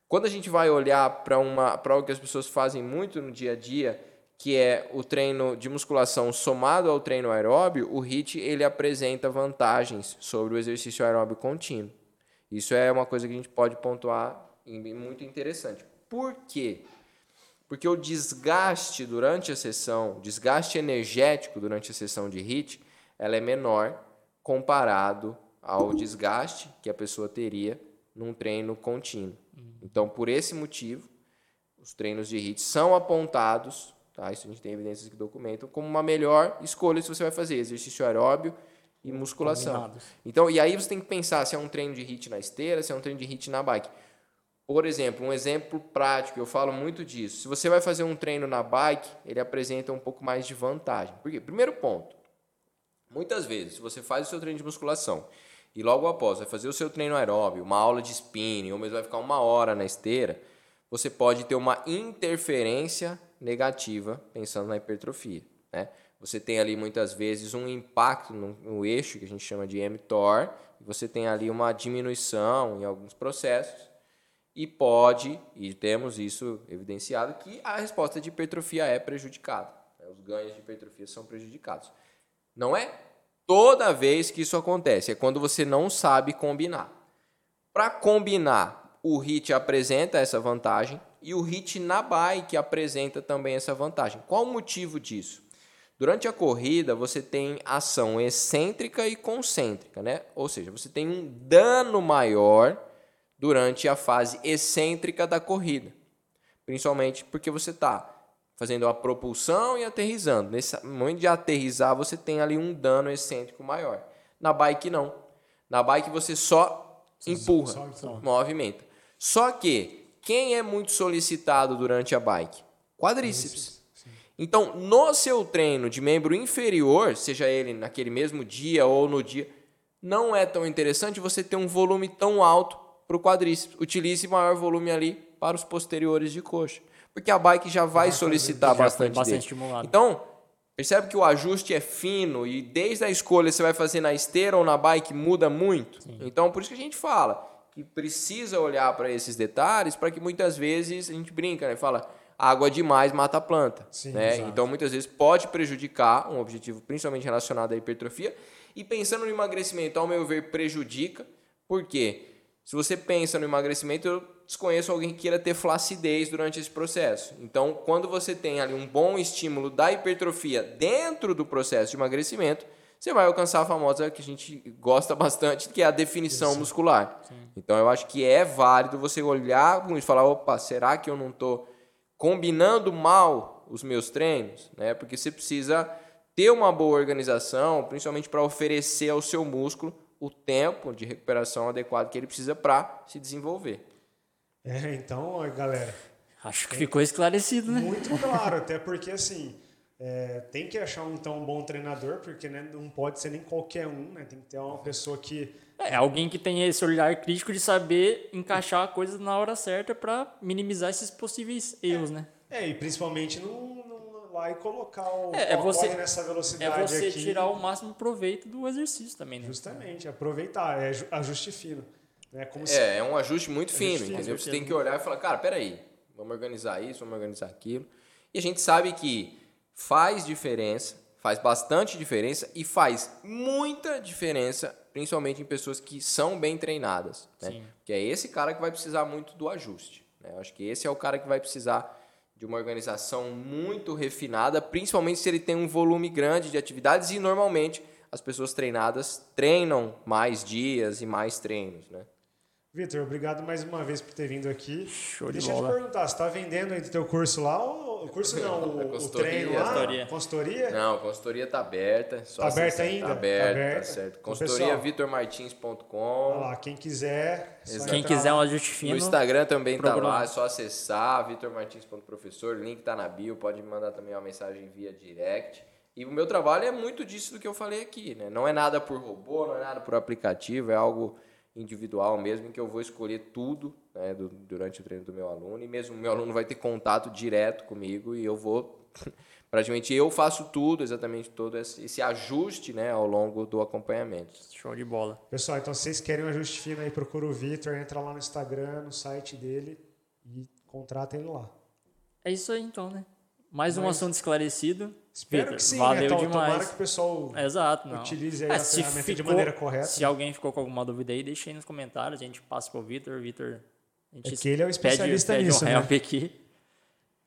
Quando a gente vai olhar para algo que as pessoas fazem muito no dia a dia, que é o treino de musculação somado ao treino aeróbio, o HIIT ele apresenta vantagens sobre o exercício aeróbio contínuo. Isso é uma coisa que a gente pode pontuar e muito interessante. Por quê? Porque o desgaste durante a sessão, o desgaste energético durante a sessão de HIIT, ela é menor comparado ao desgaste que a pessoa teria num treino contínuo. Então, por esse motivo, os treinos de HIIT são apontados, tá? isso a gente tem evidências que documentam, como uma melhor escolha se você vai fazer exercício aeróbio e musculação. Combinados. Então, e aí você tem que pensar se é um treino de HIIT na esteira, se é um treino de HIIT na bike. Por exemplo, um exemplo prático, eu falo muito disso. Se você vai fazer um treino na bike, ele apresenta um pouco mais de vantagem. Por quê? Primeiro ponto, muitas vezes, se você faz o seu treino de musculação e logo após vai fazer o seu treino aeróbio, uma aula de spinning, ou mesmo vai ficar uma hora na esteira, você pode ter uma interferência negativa pensando na hipertrofia. Né? Você tem ali muitas vezes um impacto no, no eixo, que a gente chama de mTOR, você tem ali uma diminuição em alguns processos, e pode, e temos isso evidenciado, que a resposta de hipertrofia é prejudicada. né? Os ganhos de hipertrofia são prejudicados. Não é toda vez que isso acontece, é quando você não sabe combinar. Para combinar, o HIT apresenta essa vantagem e o HIT na bike apresenta também essa vantagem. Qual o motivo disso? Durante a corrida, você tem ação excêntrica e concêntrica, né? Ou seja, você tem um dano maior durante a fase excêntrica da corrida. Principalmente porque você está fazendo a propulsão e aterrizando. Nesse momento de aterrizar, você tem ali um dano excêntrico maior. Na bike, não. Na bike, você só empurra, só empurra. movimenta. Só que, quem é muito solicitado durante a bike? Quadríceps. Então, no seu treino de membro inferior, seja ele naquele mesmo dia ou no dia, não é tão interessante você ter um volume tão alto para o quadríceps. Utilize maior volume ali para os posteriores de coxa. Porque a bike já vai solicitar já bastante, bastante dele. estimulado. Então, percebe que o ajuste é fino e desde a escolha você vai fazer na esteira ou na bike muda muito. Então, por isso que a gente fala que precisa olhar para esses detalhes para que muitas vezes a gente brinca, né? Fala, água demais mata a planta. Sim, né? exato. Então, muitas vezes pode prejudicar um objetivo principalmente relacionado à hipertrofia. E pensando no emagrecimento, ao meu ver, prejudica. Por quê? Se você pensa no emagrecimento, eu desconheço alguém que queira ter flacidez durante esse processo. Então, quando você tem ali um bom estímulo da hipertrofia dentro do processo de emagrecimento, você vai alcançar a famosa que a gente gosta bastante, que é a definição muscular. Então, eu acho que é válido você olhar e falar, opa, será que eu não estou combinando mal os meus treinos? Né? Porque você precisa ter uma boa organização, principalmente para oferecer ao seu músculo o tempo de recuperação adequado que ele precisa para se desenvolver. É, então, galera, Acho que ficou esclarecido, né? muito claro, até porque assim, é, tem que achar um, então um bom treinador, porque né, não pode ser nem qualquer um, né? Tem que ter uma pessoa que É, alguém que tenha esse olhar crítico de saber encaixar coisas na hora certa para minimizar esses possíveis erros, né? É, e principalmente não lá e colocar o É, é você- corre nessa É velocidade você aqui. tirar o máximo proveito do exercício também, né? Justamente, aproveitar, é ju- ajuste fino. Né? Como se- É, é um ajuste muito fino, fino, entendeu? Você tem que olhar e falar, cara, peraí, vamos organizar isso, vamos organizar aquilo. E a gente sabe que faz diferença, faz bastante diferença e faz muita diferença, principalmente em pessoas que são bem treinadas. Né? Sim. Que é esse cara que vai precisar muito do ajuste. Né? Eu acho que esse é o cara que vai precisar de uma organização muito refinada, principalmente se ele tem um volume grande de atividades e normalmente as pessoas treinadas treinam mais dias e mais treinos, né? Vitor, obrigado mais uma vez por ter vindo aqui. Show de Deixa eu bola. te perguntar, você está vendendo aí do teu curso lá? Ou, o curso não, o, o treino lá? Consultoria. Consultoria? Não, a consultoria tá aberta. Só Tá aberta ainda? Tá aberta, Tá tá, aberta. certo. Então, Consultoria pessoal, vitormartins.com. Olha lá, quem quiser. Quem quiser um ajuste No fino, Instagram também tá programa. lá, é só acessar vitormartins.professor, link tá na bio, pode me mandar também uma mensagem via direct. E o meu trabalho é muito disso do que eu falei aqui, né? Não é nada por robô, não é nada por aplicativo, é algo individual mesmo, em que eu vou escolher tudo né, do- durante o treino do meu aluno, e mesmo o meu aluno vai ter contato direto comigo e eu vou, praticamente eu faço tudo, exatamente todo esse, esse ajuste né, ao longo do acompanhamento. show de bola. Pessoal, então se vocês querem um ajuste fino aí, procura o Vitor, entra lá no Instagram, no site dele e contrata ele lá. É isso aí então, né? Mais um Mas- assunto esclarecido. Espero Vitor, que sim, valeu né? Demais. Tomara que o pessoal Exato, não. utilize aí É, a se ferramenta de ficou- maneira correta. Se alguém ficou com alguma dúvida aí, deixa aí nos comentários, a gente passa Vitor, o Vitor... A gente É que ele é o pede- especialista pede, nisso, um né? aqui.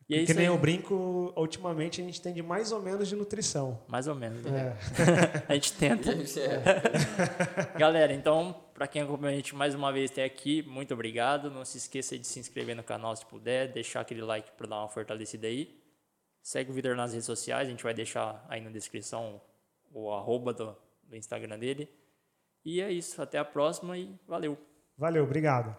E é que nem aí. eu brinco, ultimamente a gente entende mais ou menos de nutrição. Mais ou menos. né? É. a gente tenta. Galera, então, para quem acompanha a gente mais uma vez até aqui, muito obrigado. Não se esqueça de se inscrever no canal se puder, deixar aquele like para dar uma fortalecida aí. Segue o Vitor nas redes sociais, a gente vai deixar aí na descrição o arroba do, do Instagram dele. E é isso, até a próxima e valeu. Valeu, obrigado.